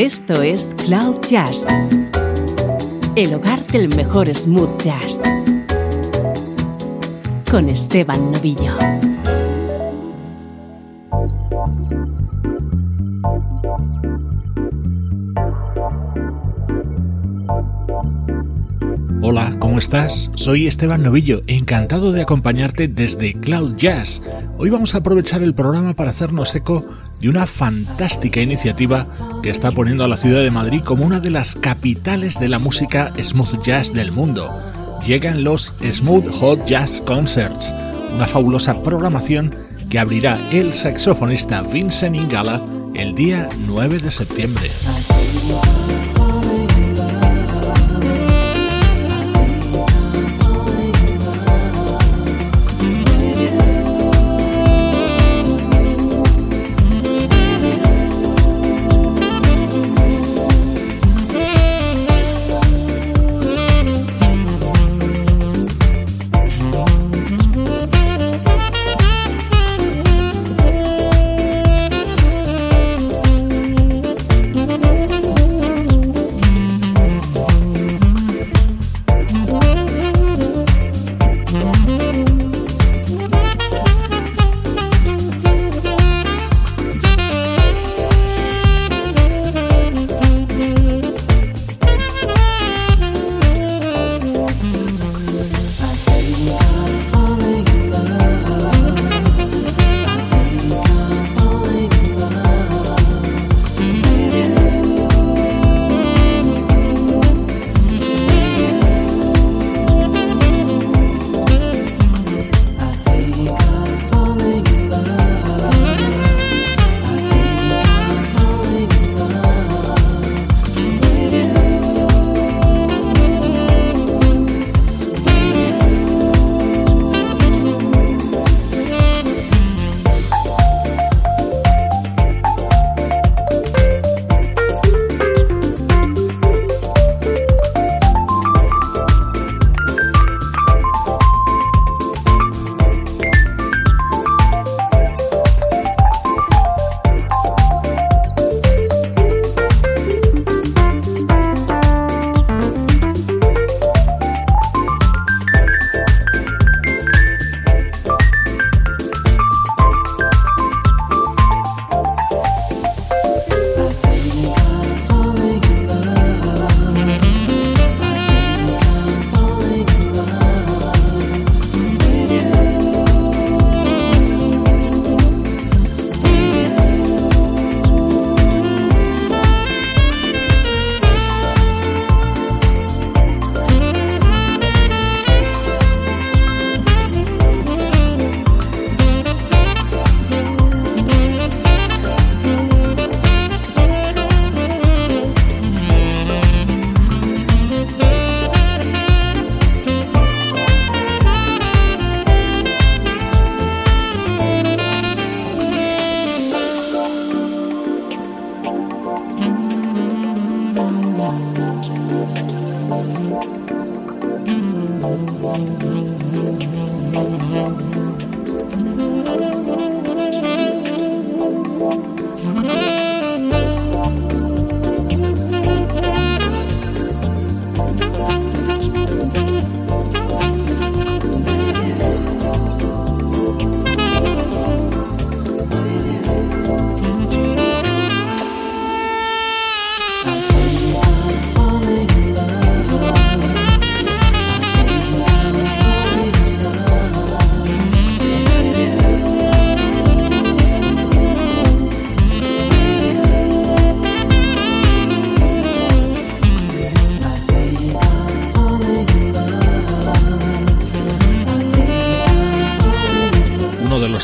Esto es Cloud Jazz, el hogar del mejor smooth jazz, con Esteban Novillo. Hola, ¿cómo estás? Soy Esteban Novillo, encantado de acompañarte desde Cloud Jazz. Hoy vamos a aprovechar el programa para hacernos eco de una fantástica iniciativa que está poniendo a la ciudad de Madrid como una de las capitales de la música smooth jazz del mundo. Llegan los Smooth Hot Jazz Concerts, una fabulosa programación que abrirá el saxofonista Vincent Ingala el día 9 de septiembre.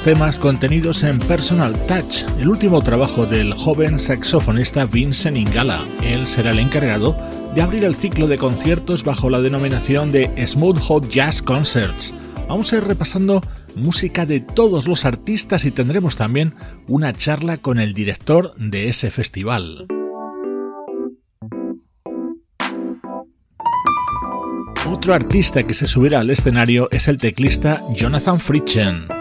Temas contenidos en Personal Touch, el último trabajo del joven saxofonista Vincent Ingala. Él será el encargado de abrir el ciclo de conciertos bajo la denominación de Smooth Hot Jazz Concerts. Vamos a ir repasando música de todos los artistas y tendremos también una charla con el director de ese festival. Otro artista que se subirá al escenario es el teclista Jonathan Fritchen.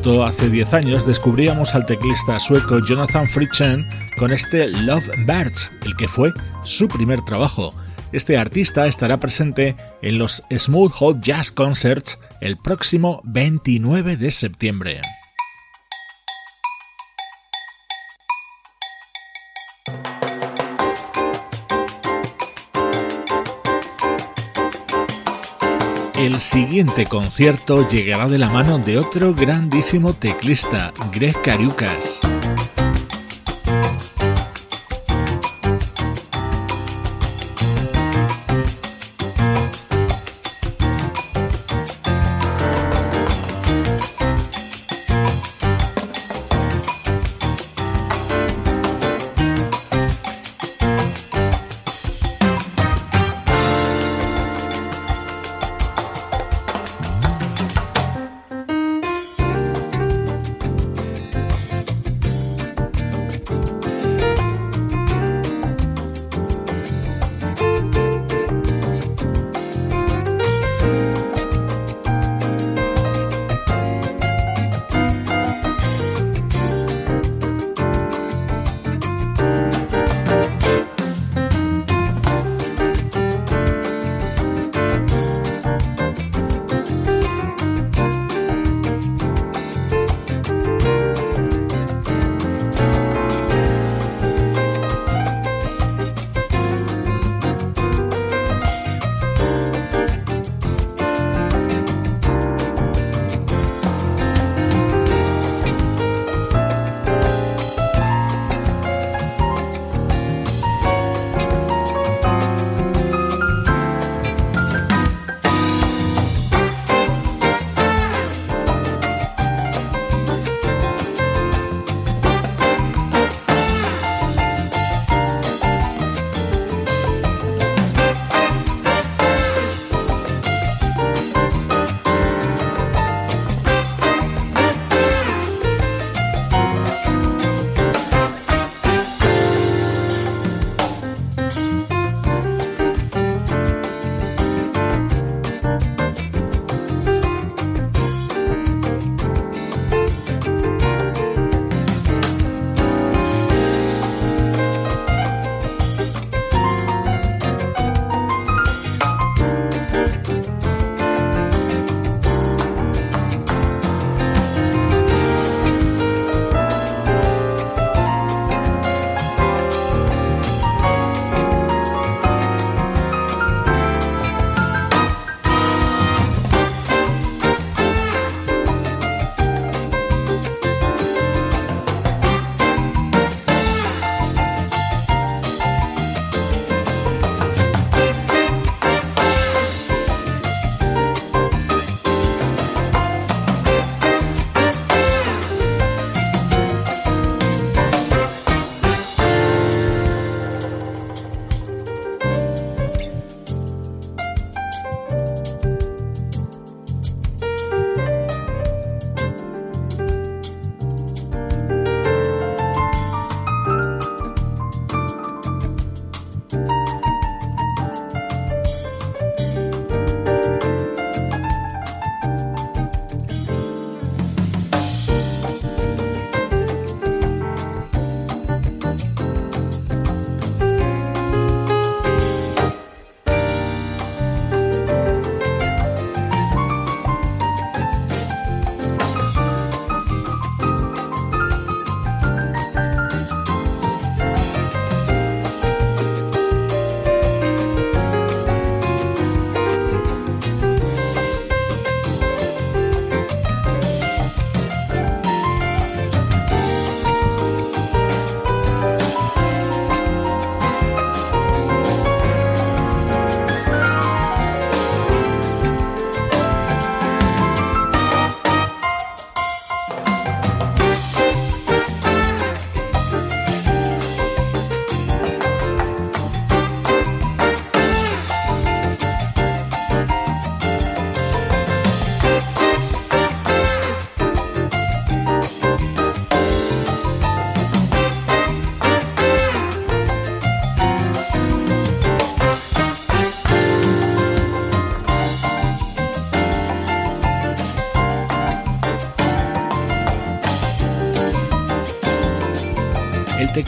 Justo hace 10 años descubríamos al teclista sueco Jonathan Fritchen con este Love Birds, el que fue su primer trabajo. Este artista estará presente en los Smooth Hot Jazz Concerts el próximo 29 de septiembre. El siguiente concierto llegará de la mano de otro grandísimo teclista, Greg Cariucas.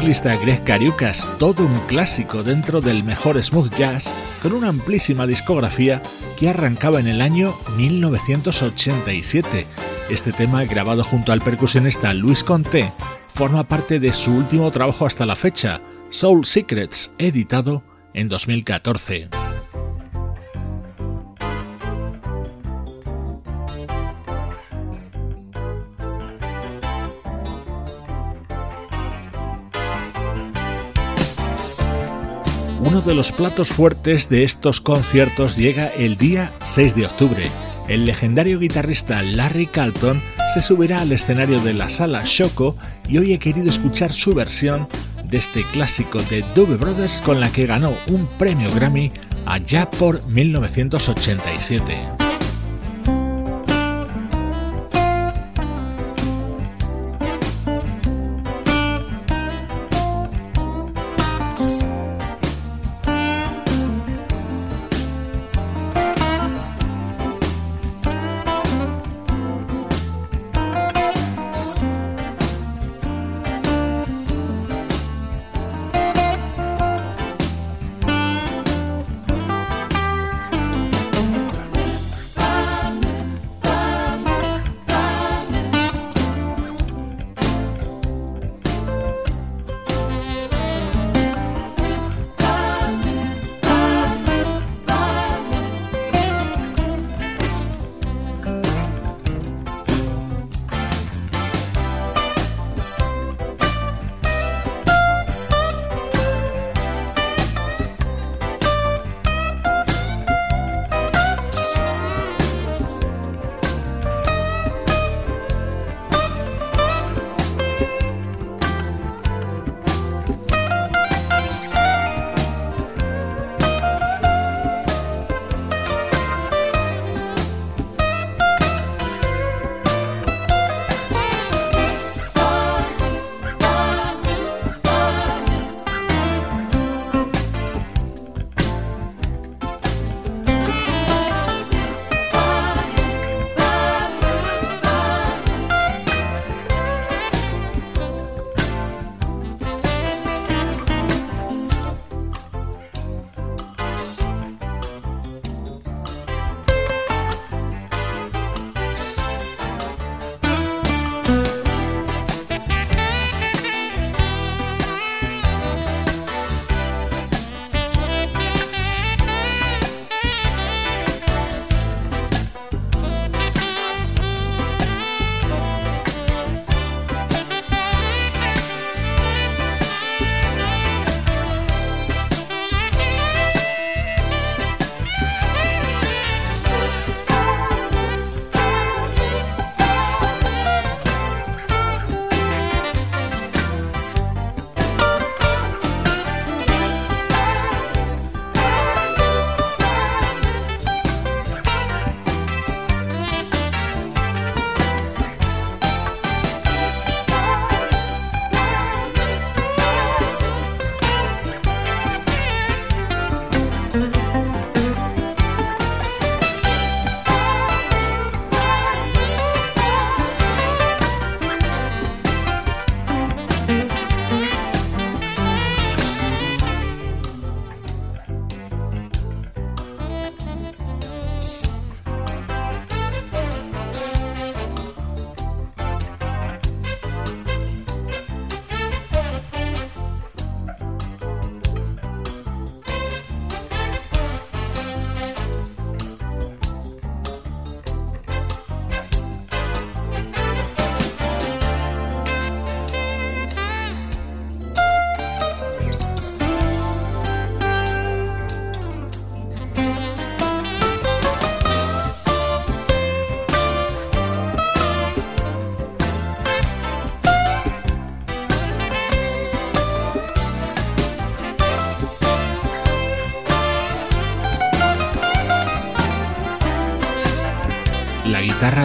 El teclista Greg Cariucas, todo un clásico dentro del mejor smooth jazz, con una amplísima discografía que arrancaba en el año 1987. Este tema, grabado junto al percusionista Luis Conté, forma parte de su último trabajo hasta la fecha, Soul Secrets, editado en 2014. Uno de los platos fuertes de estos conciertos llega el día 6 de octubre. El legendario guitarrista Larry Carlton se subirá al escenario de la sala Shoko y hoy he querido escuchar su versión de este clásico de Dove Brothers con la que ganó un premio Grammy allá por 1987.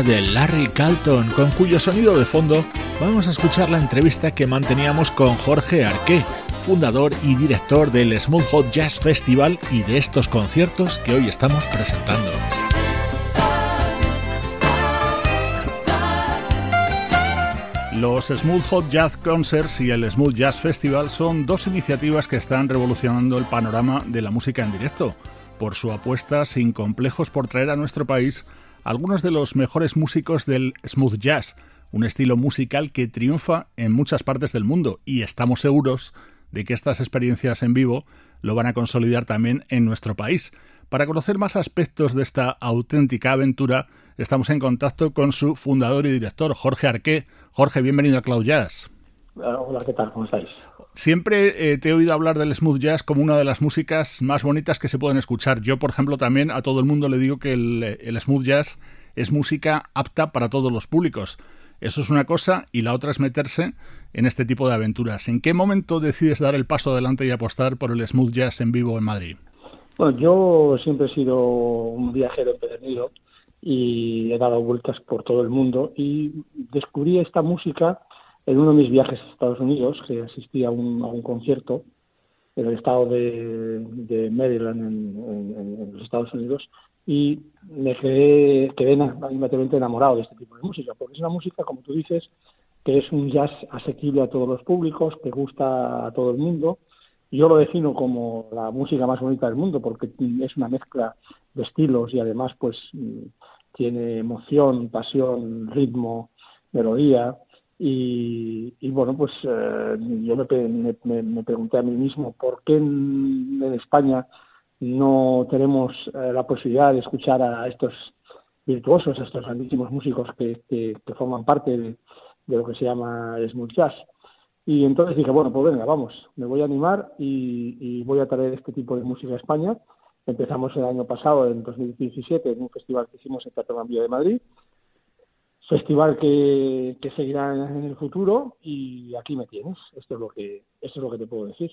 De Larry Calton, con cuyo sonido de fondo vamos a escuchar la entrevista que manteníamos con Jorge Arqué, fundador y director del Smooth Hot Jazz Festival y de estos conciertos que hoy estamos presentando. Los Smooth Hot Jazz Concerts y el Smooth Jazz Festival son dos iniciativas que están revolucionando el panorama de la música en directo, por su apuesta sin complejos por traer a nuestro país algunos de los mejores músicos del smooth jazz, un estilo musical que triunfa en muchas partes del mundo y estamos seguros de que estas experiencias en vivo lo van a consolidar también en nuestro país. Para conocer más aspectos de esta auténtica aventura, estamos en contacto con su fundador y director, Jorge Arqué. Jorge, bienvenido a Cloud Jazz. Hola, ¿qué tal? ¿Cómo estáis? Siempre eh, te he oído hablar del smooth jazz como una de las músicas más bonitas que se pueden escuchar. Yo, por ejemplo, también a todo el mundo le digo que el smooth jazz es música apta para todos los públicos. Eso es una cosa y la otra es meterse en este tipo de aventuras. ¿En qué momento decides dar el paso adelante y apostar por el smooth jazz en vivo en Madrid? Bueno, yo siempre he sido un viajero empedernido y he dado vueltas por todo el mundo y descubrí esta música en uno de mis viajes a Estados Unidos, que asistí a un, concierto en el estado de, Maryland, en, los Estados Unidos, y me quedé, quedé inmediatamente enamorado de este tipo de música, porque es una música, como tú dices, que es un jazz asequible a todos los públicos, que gusta a todo el mundo. Yo lo defino como la música más bonita del mundo, porque es una mezcla de estilos y además pues tiene emoción, pasión, ritmo, melodía. Y, bueno, pues eh, yo me, pregunté a mí mismo por qué en, España no tenemos eh, la posibilidad de escuchar a estos virtuosos, a estos grandísimos músicos que, que, forman parte de, lo que se llama smooth jazz. Y entonces dije, bueno, pues venga, vamos, me voy a animar y, y voy a traer este tipo de música a España Empezamos el año pasado, en 2017, en un festival que hicimos en Gran de Madrid. Festival que, seguirá en el futuro y aquí me tienes. Esto es lo que, esto es lo que te puedo decir.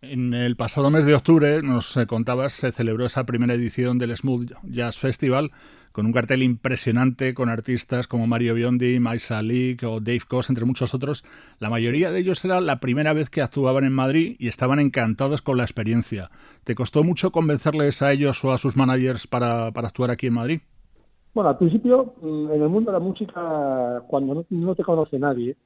En el pasado mes de octubre, nos eh, contabas, se celebró esa primera edición del Smooth Jazz Festival con un cartel impresionante con artistas como Mario Biondi, Maisa Leak o Dave Koss, entre muchos otros. La mayoría de ellos era la primera vez que actuaban en Madrid y estaban encantados con la experiencia. ¿Te costó mucho convencerles a ellos o a sus managers para, actuar aquí en Madrid? Bueno, al principio, mm, en el mundo de la música, cuando no, te conoce nadie,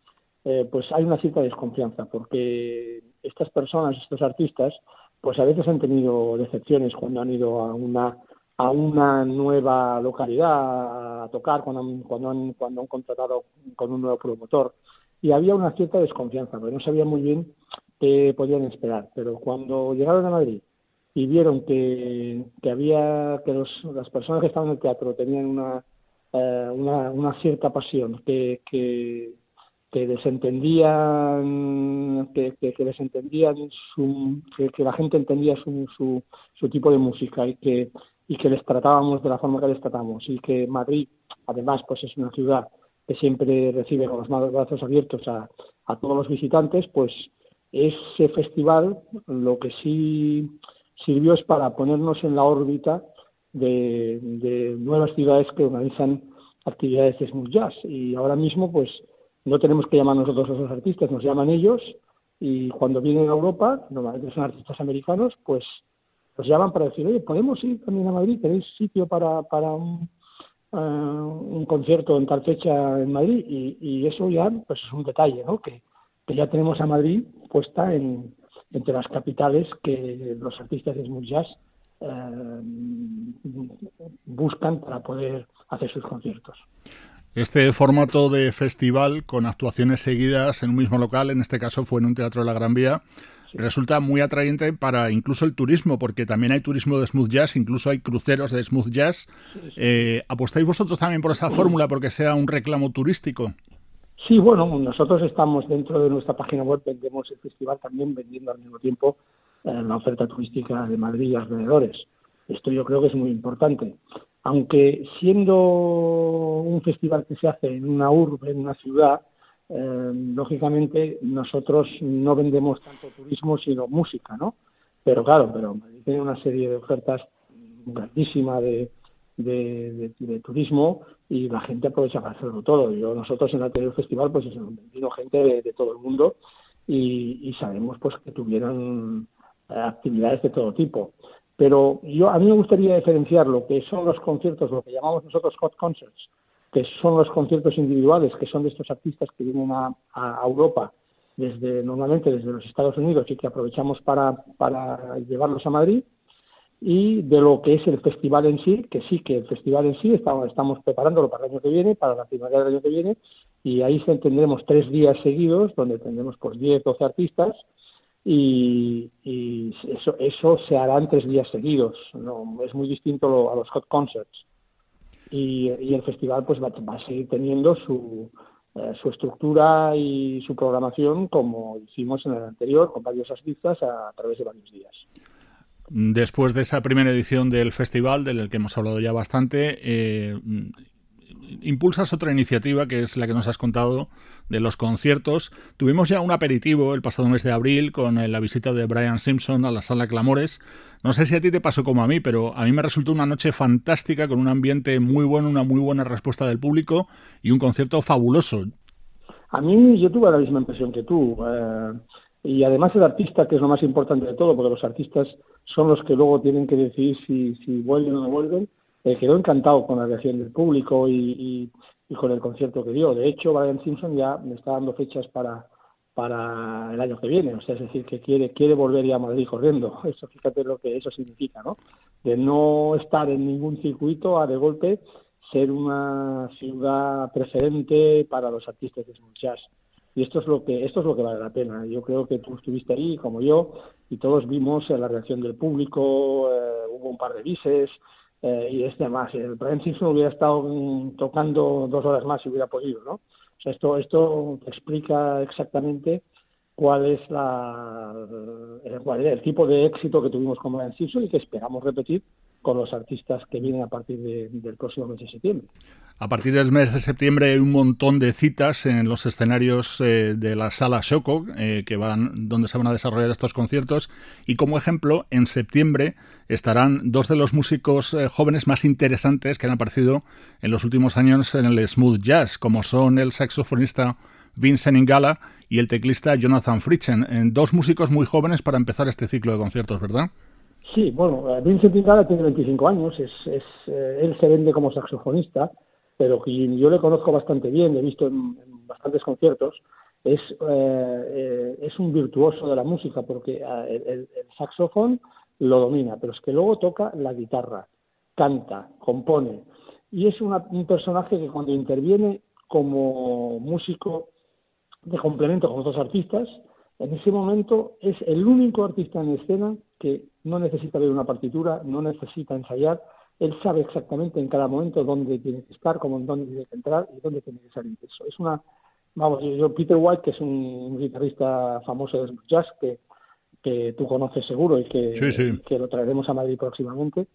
eh, pues hay una cierta desconfianza, porque estas personas, estos artistas, pues a veces han tenido decepciones cuando han ido a una a una nueva localidad a tocar cuando han, cuando han, cuando han contratado con un nuevo promotor. Y había una cierta desconfianza porque no sabían muy bien qué podían esperar. Pero cuando llegaron a Madrid y vieron que, que había que los, las personas que estaban en el teatro tenían una eh, una, una, cierta pasión que, que que desentendían que, que, desentendían que, la gente entendía su, su, su, tipo de música y que y que les tratábamos de la forma que les tratamos. Y que Madrid además pues es una ciudad que siempre recibe con los brazos abiertos a, a todos los visitantes pues ese festival lo que sí sirvió es para ponernos en la órbita de, de nuevas ciudades que organizan actividades de smooth jazz y ahora mismo pues no tenemos que llamar nosotros a los artistas, nos llaman ellos y cuando vienen a Europa, normalmente son artistas americanos, pues nos llaman para decir, oye, ¿podemos ir también a Madrid? ¿Tenéis sitio para, un, uh, un concierto en tal fecha en Madrid? Y, y, eso ya pues es un detalle, ¿no? Que ya tenemos a Madrid puesta en, entre las capitales que los artistas de smooth jazz eh, buscan para poder hacer sus conciertos. Este formato de festival con actuaciones seguidas en un mismo local, en este caso fue en un teatro de la Gran Vía, resulta muy atrayente para incluso el turismo, porque también hay turismo de smooth jazz, incluso hay cruceros de smooth jazz. Eh, ¿Apostáis vosotros también por esa fórmula porque sea un reclamo turístico? Sí, bueno, nosotros estamos dentro de nuestra página web, vendemos el festival también vendiendo al mismo tiempo eh, la oferta turística de Madrid y alrededores. Esto yo creo que es muy importante aunque siendo un festival que se hace en una urbe, en una ciudad, eh, lógicamente nosotros no vendemos tanto turismo sino música, ¿no? Pero claro, pero tiene una serie de ofertas grandísima de, de, turismo y la gente aprovecha para hacerlo todo. Yo nosotros en el anterior festival pues vino gente de, todo el mundo y, sabemos pues que tuvieron actividades de todo tipo. Pero yo a mí me gustaría diferenciar lo que son los conciertos, lo que llamamos nosotros hot concerts, que son los conciertos individuales, que son de estos artistas que vienen a, Europa desde normalmente desde los Estados Unidos y que aprovechamos para, para llevarlos a Madrid y de lo que es el festival en sí, que sí que el festival en sí estamos, estamos preparándolo para el año que viene, para la primavera del año que viene, y ahí tendremos tres días seguidos donde tendremos por 10, 12 artistas y, eso, eso se hará en tres días seguidos, no es muy distinto a los hot concerts. Y, el festival pues va, a seguir teniendo su, eh, su estructura y su programación como hicimos en el anterior, con varios artistas a través de varios días. Después de esa primera edición del festival, del que hemos hablado ya bastante, eh, impulsas otra iniciativa que es la que nos has contado de los conciertos. Tuvimos ya un aperitivo el pasado mes de abril con la visita de Brian Simpson a la sala Clamores. No sé si a ti te pasó como a mí, pero a mí me resultó una noche fantástica con un ambiente muy bueno, una muy buena respuesta del público y un concierto fabuloso. A mí yo tuve la misma impresión que tú. Eh, y además el artista, que es lo más importante de todo, porque los artistas son los que luego tienen que decidir si, vuelven o no vuelven, eh, quedó encantado con la reacción del público y, con el concierto que dio. De hecho, Brian Simpson ya me está dando fechas para, para el año que viene, o sea, es decir, que quiere quiere volver ya a Madrid corriendo. Eso, fíjate lo que eso significa, ¿no? De no estar en ningún circuito a de golpe ser una ciudad preferente para los artistas de smooth jazz y esto es lo que esto es lo que vale la pena. Yo creo que tú estuviste ahí como yo y todos vimos la reacción del público eh, hubo un par de bises eh, y este más. El Brian Simpson hubiera estado tocando dos horas más si hubiera podido no o sea esto esto explica exactamente cuál es la el, cuál el tipo de éxito que tuvimos con Brian Simpson y que esperamos repetir con los artistas que vienen a partir del próximo mes de septiembre. A partir del mes de septiembre hay un montón de citas en los escenarios eh, de la sala Shoko, eh, que van, donde se van a desarrollar estos conciertos. Y como ejemplo, en septiembre estarán dos de los músicos eh, jóvenes más interesantes que han aparecido en los últimos años en el smooth jazz, como son el saxofonista Vincent Ingala y el teclista Jonathan Fritchen, dos músicos muy jóvenes para empezar este ciclo de conciertos, ¿verdad? Sí, bueno, Vincent Ingala tiene 25 años, es, es él se vende como saxofonista pero yo le conozco bastante bien, le he visto en, bastantes conciertos, es, eh, eh, es un virtuoso de la música porque eh, el, saxofón lo domina, pero es que luego toca la guitarra, canta, compone, y es un personaje que cuando interviene como músico de complemento con otros artistas, en ese momento es el único artista en escena que no necesita ver una partitura, no necesita ensayar, él sabe exactamente en cada momento dónde tiene que estar, cómo, dónde tiene que entrar y dónde tiene que salir. Eso es una, vamos, yo Peter White, que es un guitarrista famoso de jazz que, que tú conoces seguro y que, que lo traeremos a Madrid próximamente,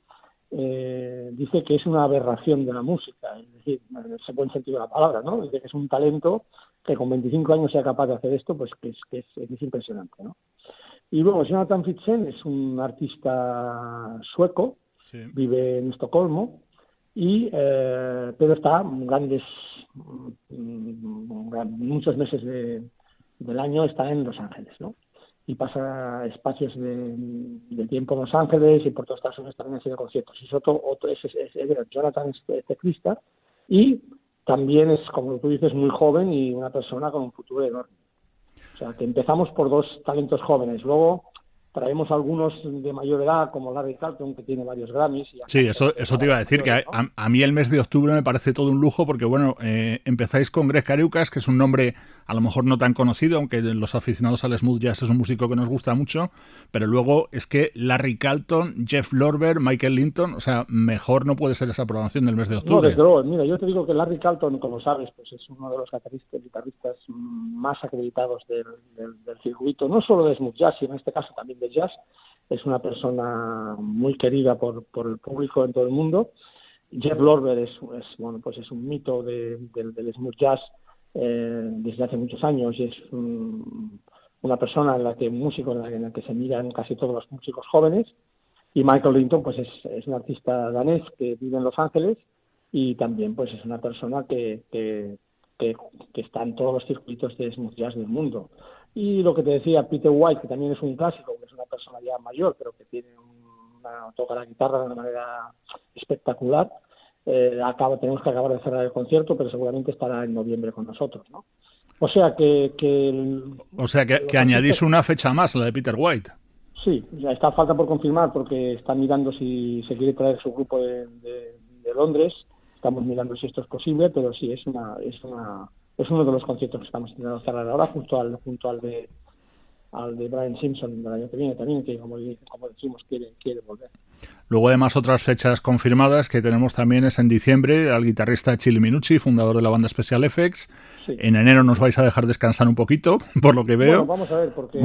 eh, dice que es una aberración de la música, es decir, en ese buen sentido de la palabra, ¿no? Dice que es un talento que con 25 años sea capaz de hacer esto, pues que es, que es, es impresionante, ¿no? Y luego Jonathan Fitzen es un artista sueco vive en Estocolmo, y, eh, pero está grandes, mm, muchos meses del año está en Los Ángeles, ¿no? Y pasa espacios de, tiempo en Los Ángeles y por todos Estados Unidos también haciendo conciertos. Y otro, otro es, Jonathan es teclista y también es, como tú dices, muy joven y una persona con un futuro enorme. Sea, que empezamos por dos talentos jóvenes. Luego, traemos algunos de mayor edad, como Larry Carlton, que tiene varios Grammys. sí, eso, eso te iba a decir, que a, mí el mes de octubre me parece todo un lujo, porque bueno, eh, empezáis con Greg Carucas, que es un nombre a lo mejor no tan conocido, aunque los aficionados al smooth jazz es un músico que nos gusta mucho, pero luego es que Larry Carlton, Jeff Lorber, Michael Linton, o sea, mejor no puede ser esa programación del mes de octubre. No, mira, yo te digo que Larry Carlton, como sabes, pues es uno de los guitarristas, más acreditados del, del circuito, no solo de smooth jazz, sino en este caso también de jazz, es una persona muy querida por, por el público en todo el mundo. Jeff Lorber es, es bueno, pues es un mito de, del smooth jazz eh, desde hace muchos años y es una persona en la que músico en la, que se miran casi todos los músicos jóvenes. Y Michael Linton, pues es, es un artista danés que vive en Los Ángeles y también pues es una persona que, que, que, que está en todos los circuitos de smooth jazz del mundo. Y lo que te decía Peter White, que también es un clásico, que es una persona ya mayor, pero que tiene una, toca la guitarra de una manera espectacular. Eh, acaba, tenemos que acabar de cerrar el concierto, pero seguramente estará en noviembre con nosotros, ¿no? O sea que... que o sea que, que añadís una fecha más, la de Peter White. Sí, ya está falta por confirmar porque están mirando si se quiere traer su grupo de, de, Londres. Estamos mirando si esto es posible, pero sí, es una, es una, es uno de los conciertos que estamos intentando cerrar ahora junto al, junto al de al de Brian Simpson del año que viene también, que como, como decimos quiere, quiere volver. Luego, además, otras fechas confirmadas que tenemos también es en diciembre al guitarrista Chili Minucci, fundador de la banda Special Effects. En enero nos vais a dejar descansar un poquito, por lo que veo. vamos a ver, porque.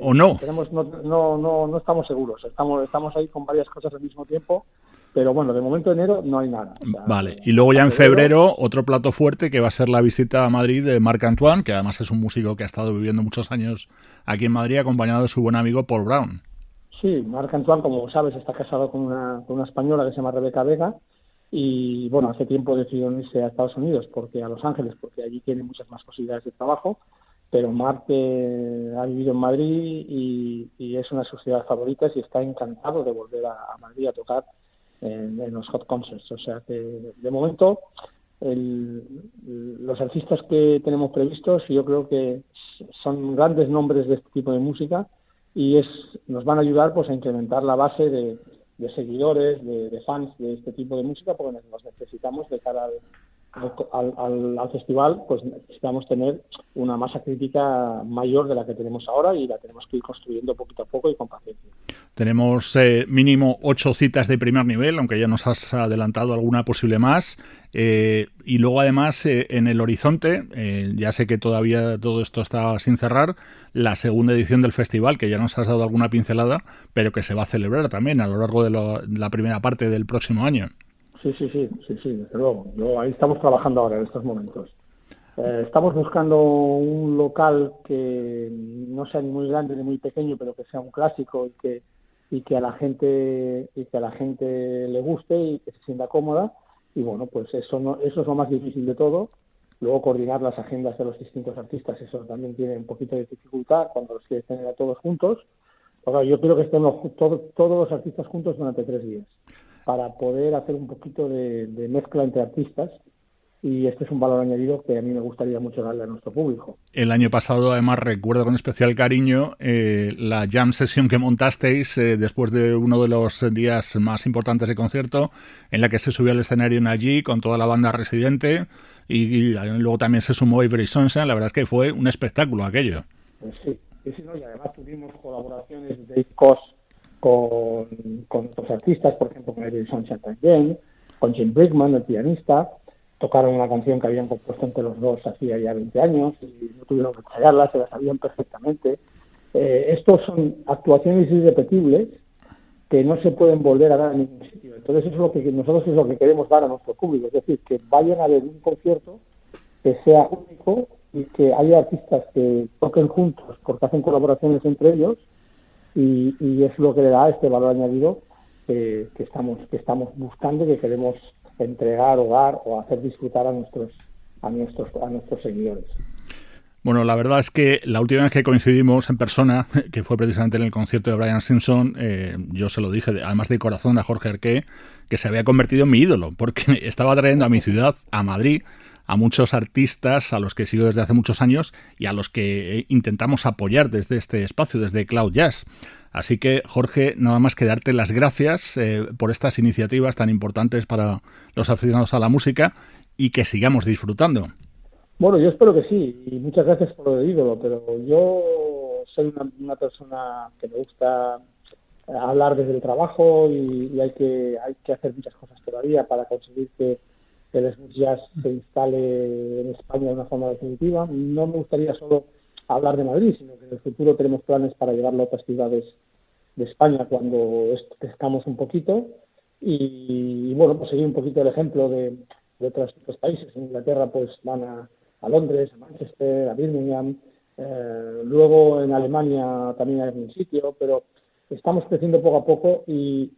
O, no. no, no, no, estamos seguros. Estamos, estamos ahí con varias cosas al mismo tiempo. Pero bueno, de momento enero no hay nada. vale, y luego ya en febrero otro plato fuerte que va a ser la visita a Madrid de Marc Antoine, que además es un músico que ha estado viviendo muchos años aquí en Madrid, acompañado de su buen amigo Paul Brown. Sí, Marc Antoine, como sabes, está casado con una, con una española que se llama Rebeca Vega y bueno, hace tiempo decidió irse a Estados Unidos, porque a Los Ángeles, porque allí tiene muchas más posibilidades de trabajo, pero Marc eh, ha vivido en Madrid y, es una de sus ciudades favoritas y está encantado de volver a, Madrid a tocar en, los Hot Concerts. O sea que de momento los artistas que tenemos previstos yo creo que son grandes nombres de este tipo de música y es nos van a ayudar pues a incrementar la base de, seguidores, de, fans de este tipo de música, porque nos necesitamos de cara al, al, al, festival, pues necesitamos tener una masa crítica mayor de la que tenemos ahora y la tenemos que ir construyendo poquito a poco y con paciencia. Tenemos eh, mínimo ocho citas de primer nivel, aunque ya nos has adelantado alguna posible más. Eh, y luego además eh, en el horizonte, ya sé que todavía todo esto está sin cerrar, la segunda edición del festival, que ya nos has dado alguna pincelada, pero que se va a celebrar también a lo largo de, la primera parte del próximo año. Sí, sí, sí, sí, sí, desde luego. ahí estamos trabajando ahora en estos momentos. estamos buscando un local que no sea ni muy grande ni muy pequeño, pero que sea un clásico y que y que a la gente y que a la gente le guste y que se sienta cómoda y bueno pues eso no, eso es lo más difícil de todo luego coordinar las agendas de los distintos artistas eso también tiene un poquito de dificultad cuando los quieres tener a todos juntos yo quiero que estén todos los artistas juntos durante tres días para poder hacer un poquito de mezcla entre artistas y este es un valor añadido que a mí me gustaría mucho darle a nuestro público. El año pasado, además, recuerdo con especial cariño eh, la jam session que montasteis eh, después de uno de los días más importantes de concierto, en la que se subió al escenario en allí con toda la banda residente y, luego también se sumó Avery Sunshine. La verdad es que fue un espectáculo aquello. Pues sí, y además tuvimos colaboraciones de Cos con, con otros artistas, por ejemplo, con Sunshine también, con Jim Brigman, el pianista tocaron una canción que habían compuesto entre los dos hacía ya 20 años y no tuvieron que ensayarla, se la sabían perfectamente. Eh, estos son actuaciones irrepetibles que no se pueden volver a dar en ningún sitio. Entonces eso es lo que nosotros es lo que queremos dar a nuestro público, es decir, que vayan a ver un concierto que sea único y que haya artistas que toquen juntos porque hacen colaboraciones entre ellos y, y es lo que le da este valor añadido que, estamos que estamos buscando que queremos entregar, hogar o hacer disfrutar a nuestros, a nuestros, a nuestros seguidores. Bueno, la verdad es que la última vez que coincidimos en persona, que fue precisamente en el concierto de Brian Simpson, eh, yo se lo dije, además de corazón, a Jorge Arqué, que se había convertido en mi ídolo, porque estaba trayendo a mi ciudad, a Madrid, a muchos artistas a los que sigo desde hace muchos años y a los que eh, intentamos apoyar desde este espacio, desde Cloud Jazz. Así que, Jorge, nada más que darte las gracias eh, por estas iniciativas tan importantes para los aficionados a la música y que sigamos disfrutando. Bueno, yo espero que sí, y muchas gracias por lo de ídolo, pero yo soy una, persona que me gusta hablar desde el trabajo y, hay que hay que hacer muchas cosas todavía para conseguir que el smooth jazz se instale en España de una forma definitiva. No me gustaría solo hablar de Madrid, sino que en el futuro tenemos planes para llevarlo a otras ciudades de España cuando crezcamos un poquito y, bueno, pues seguir un poquito el ejemplo de, otros, países. En Inglaterra pues van a, Londres, a Manchester, a Birmingham, eh, luego en Alemania también hay un sitio, pero estamos creciendo poco a poco y,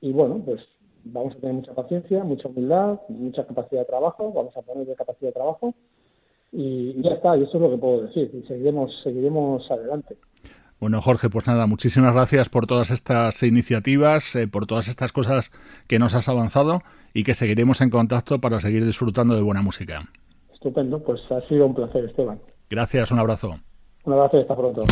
y, bueno, pues vamos a tener mucha paciencia, mucha humildad, mucha capacidad de trabajo, vamos a poner de capacidad de trabajo y ya está, y eso es lo que puedo decir, y seguiremos, seguiremos adelante. Bueno, Jorge, pues nada, muchísimas gracias por todas estas iniciativas, eh, por todas estas cosas que nos has avanzado y que seguiremos en contacto para seguir disfrutando de buena música. Estupendo, pues ha sido un placer, Esteban. Gracias, un abrazo. Un abrazo y hasta pronto.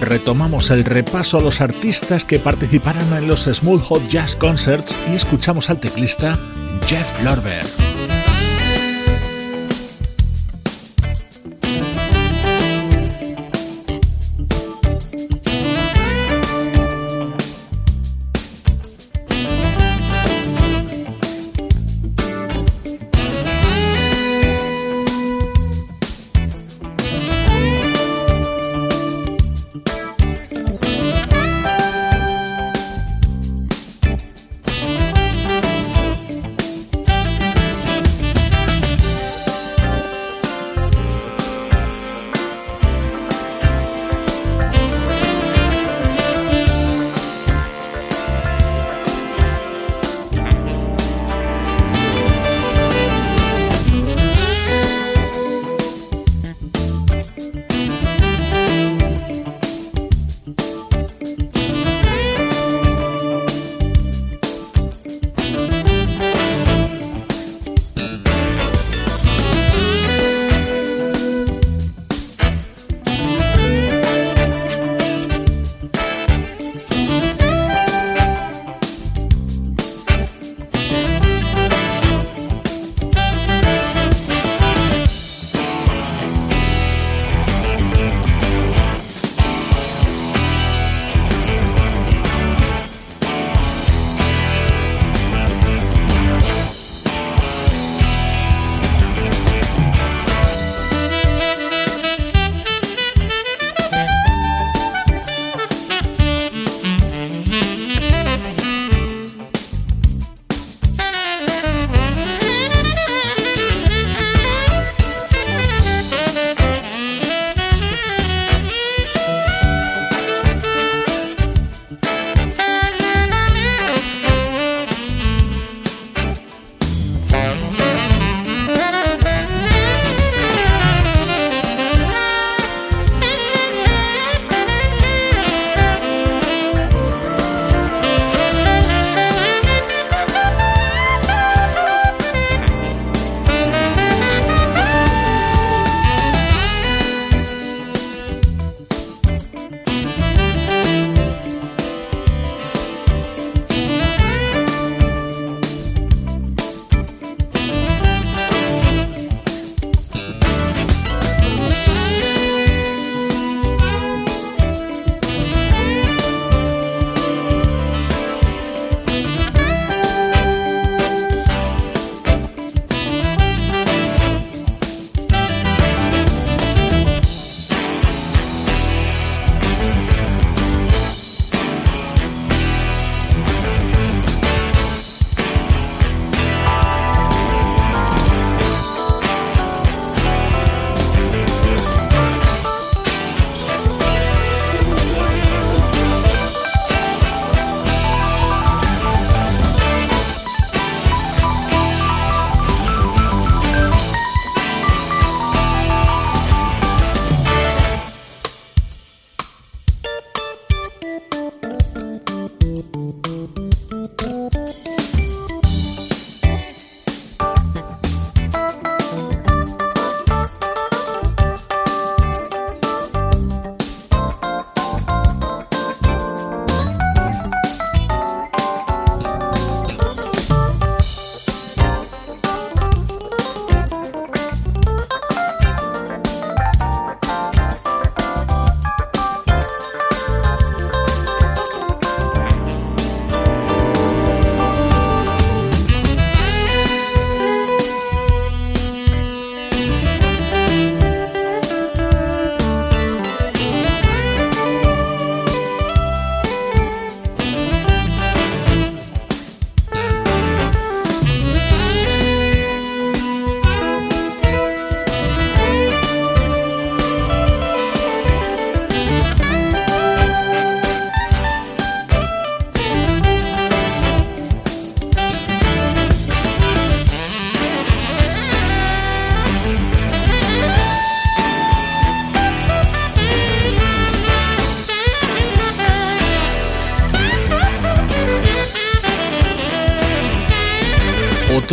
Retomamos el repaso a los artistas que participaron en los Small Hot Jazz Concerts y escuchamos al teclista Jeff Lorber.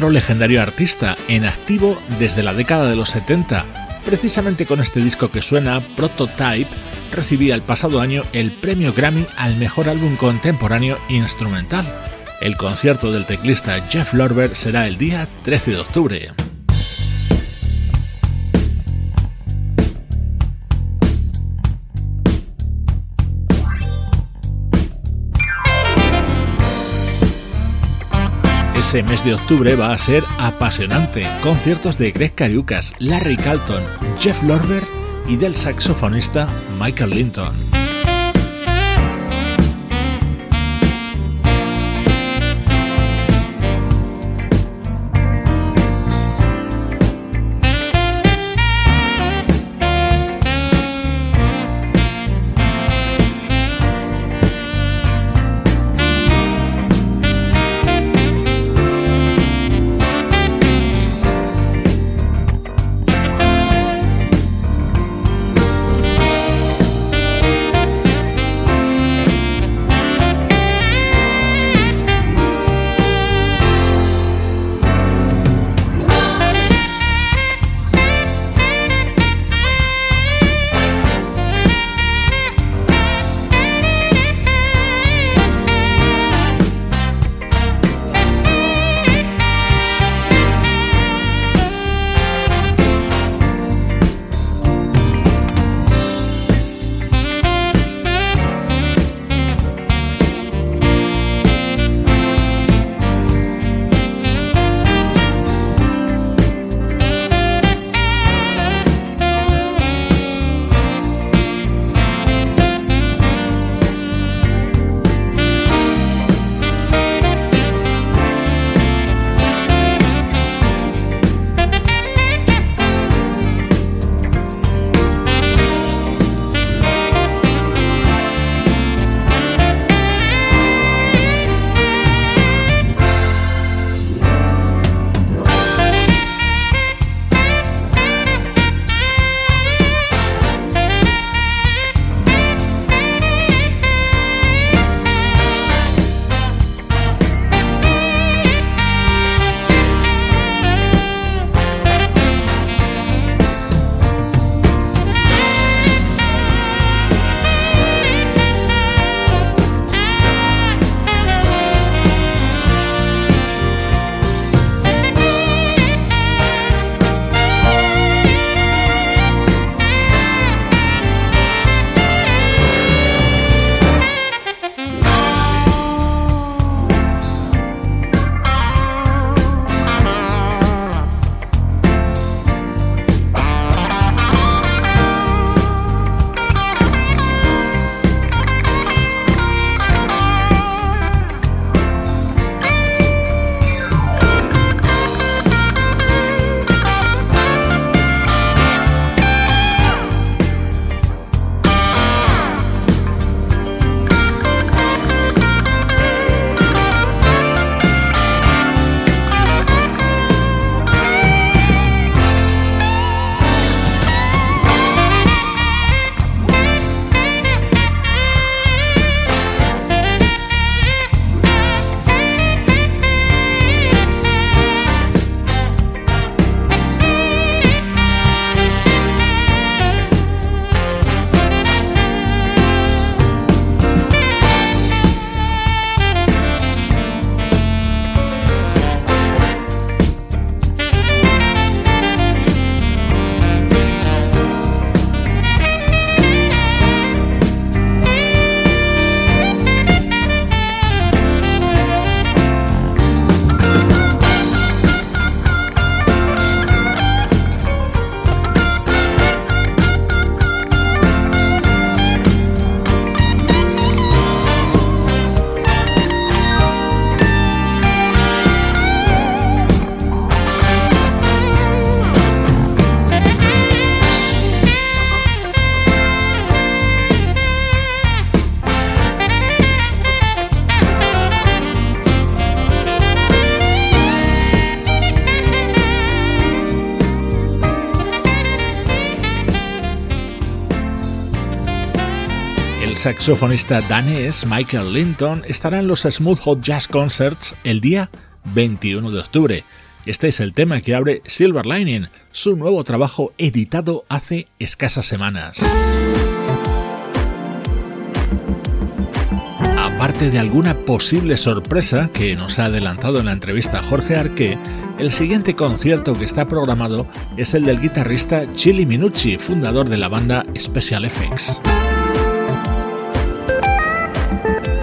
Legendario artista, en activo desde la década de los 70. Precisamente con este disco que suena, Prototype, recibía el pasado año el premio Grammy al mejor álbum contemporáneo instrumental. El concierto del teclista Jeff Lorber será el día 13 de octubre. Ese mes de octubre va a ser apasionante. Conciertos de Greg Cariucas, Larry Calton, Jeff Lorber y del saxofonista Michael Linton. Saxofonista danés Michael Linton estará en los Smooth Hot Jazz Concerts el día 21 de octubre. Este es el tema que abre Silver Lining, su nuevo trabajo editado hace escasas semanas. Aparte de alguna posible sorpresa que nos ha adelantado en la entrevista Jorge Arque, el siguiente concierto que está programado es el del guitarrista Chili Minucci, fundador de la banda Special Effects. Bye.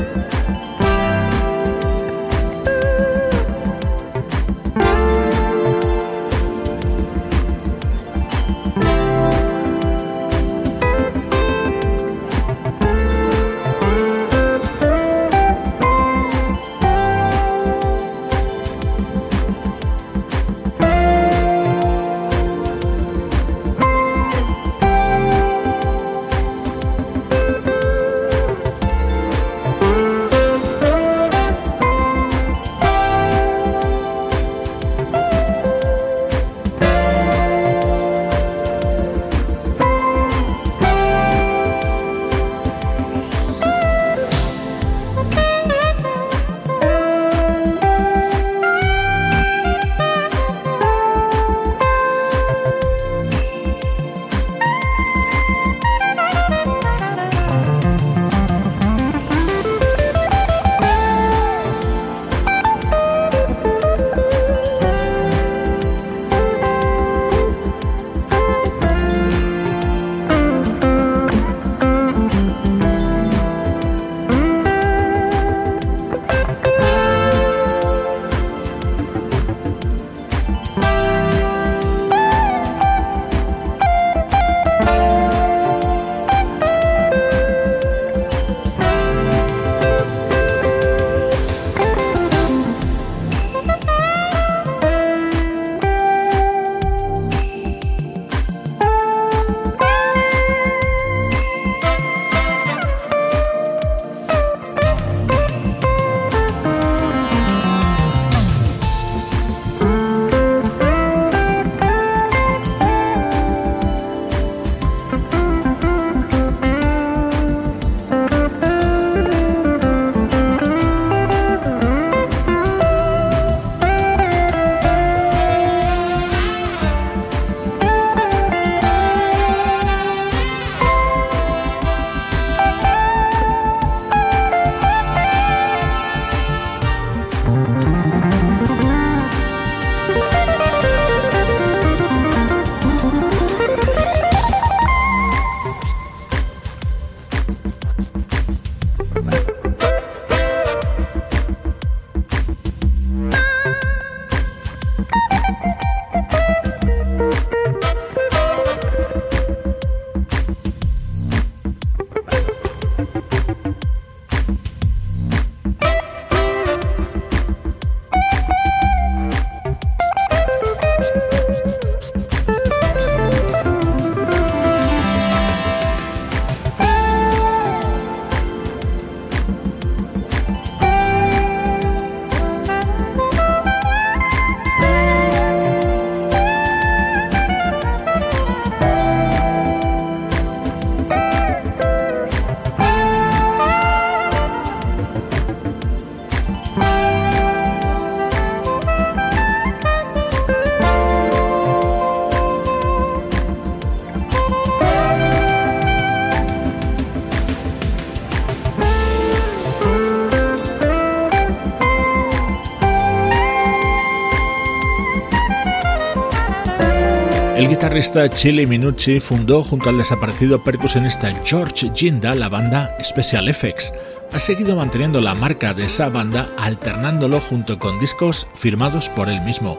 Guitarrista Chili Minucci fundó junto al desaparecido percusionista George Ginda la banda Special Effects. Ha seguido manteniendo la marca de esa banda alternándolo junto con discos firmados por él mismo.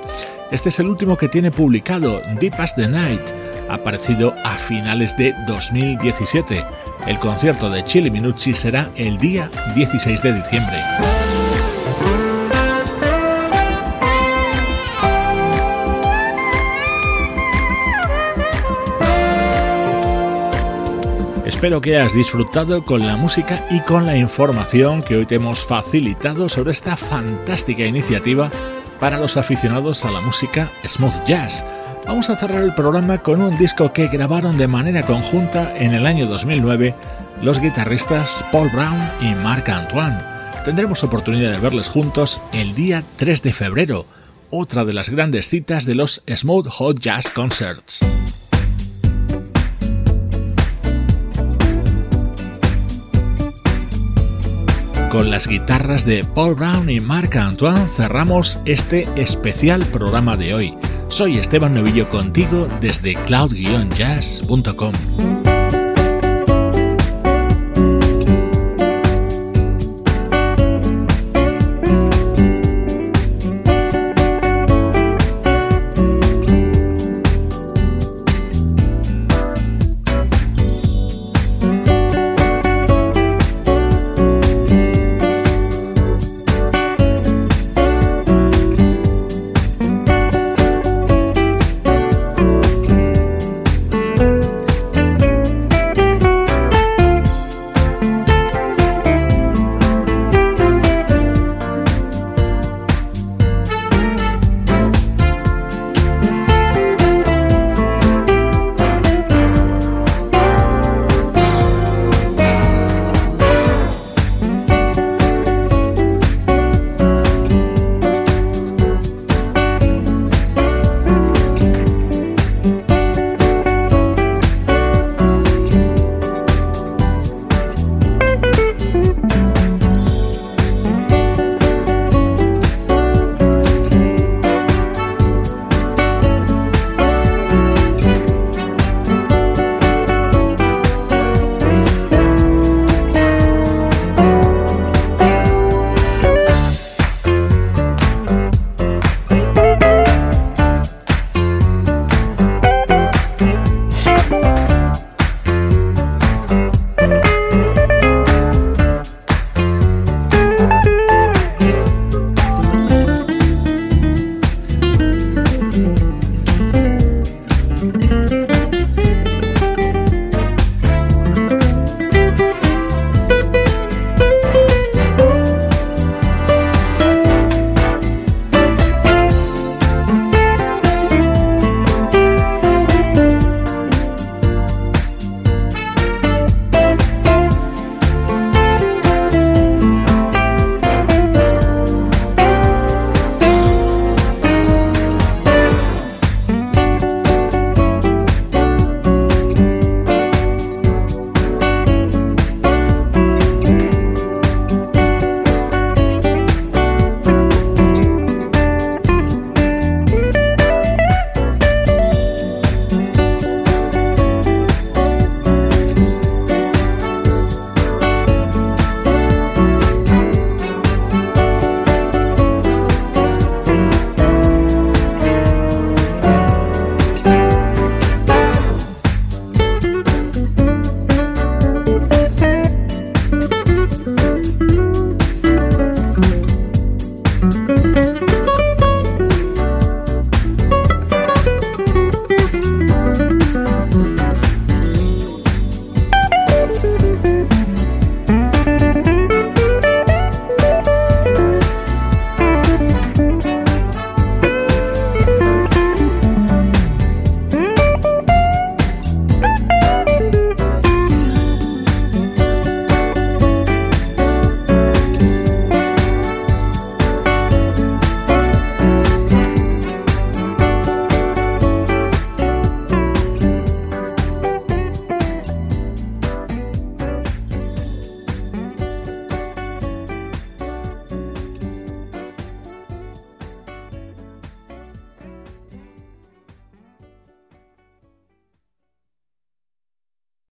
Este es el último que tiene publicado, Deep as the Night, aparecido a finales de 2017. El concierto de Chili Minucci será el día 16 de diciembre. Espero que hayas disfrutado con la música y con la información que hoy te hemos facilitado sobre esta fantástica iniciativa para los aficionados a la música smooth jazz. Vamos a cerrar el programa con un disco que grabaron de manera conjunta en el año 2009 los guitarristas Paul Brown y Marc Antoine. tendremos oportunidad de verles juntos el día 3 de febrero, otra de las grandes citas de los Smooth Hot Jazz Concerts. Con las guitarras de Paul Brown y Marc Antoine cerramos este especial programa de hoy. Soy Esteban Novillo contigo desde cloud-jazz.com.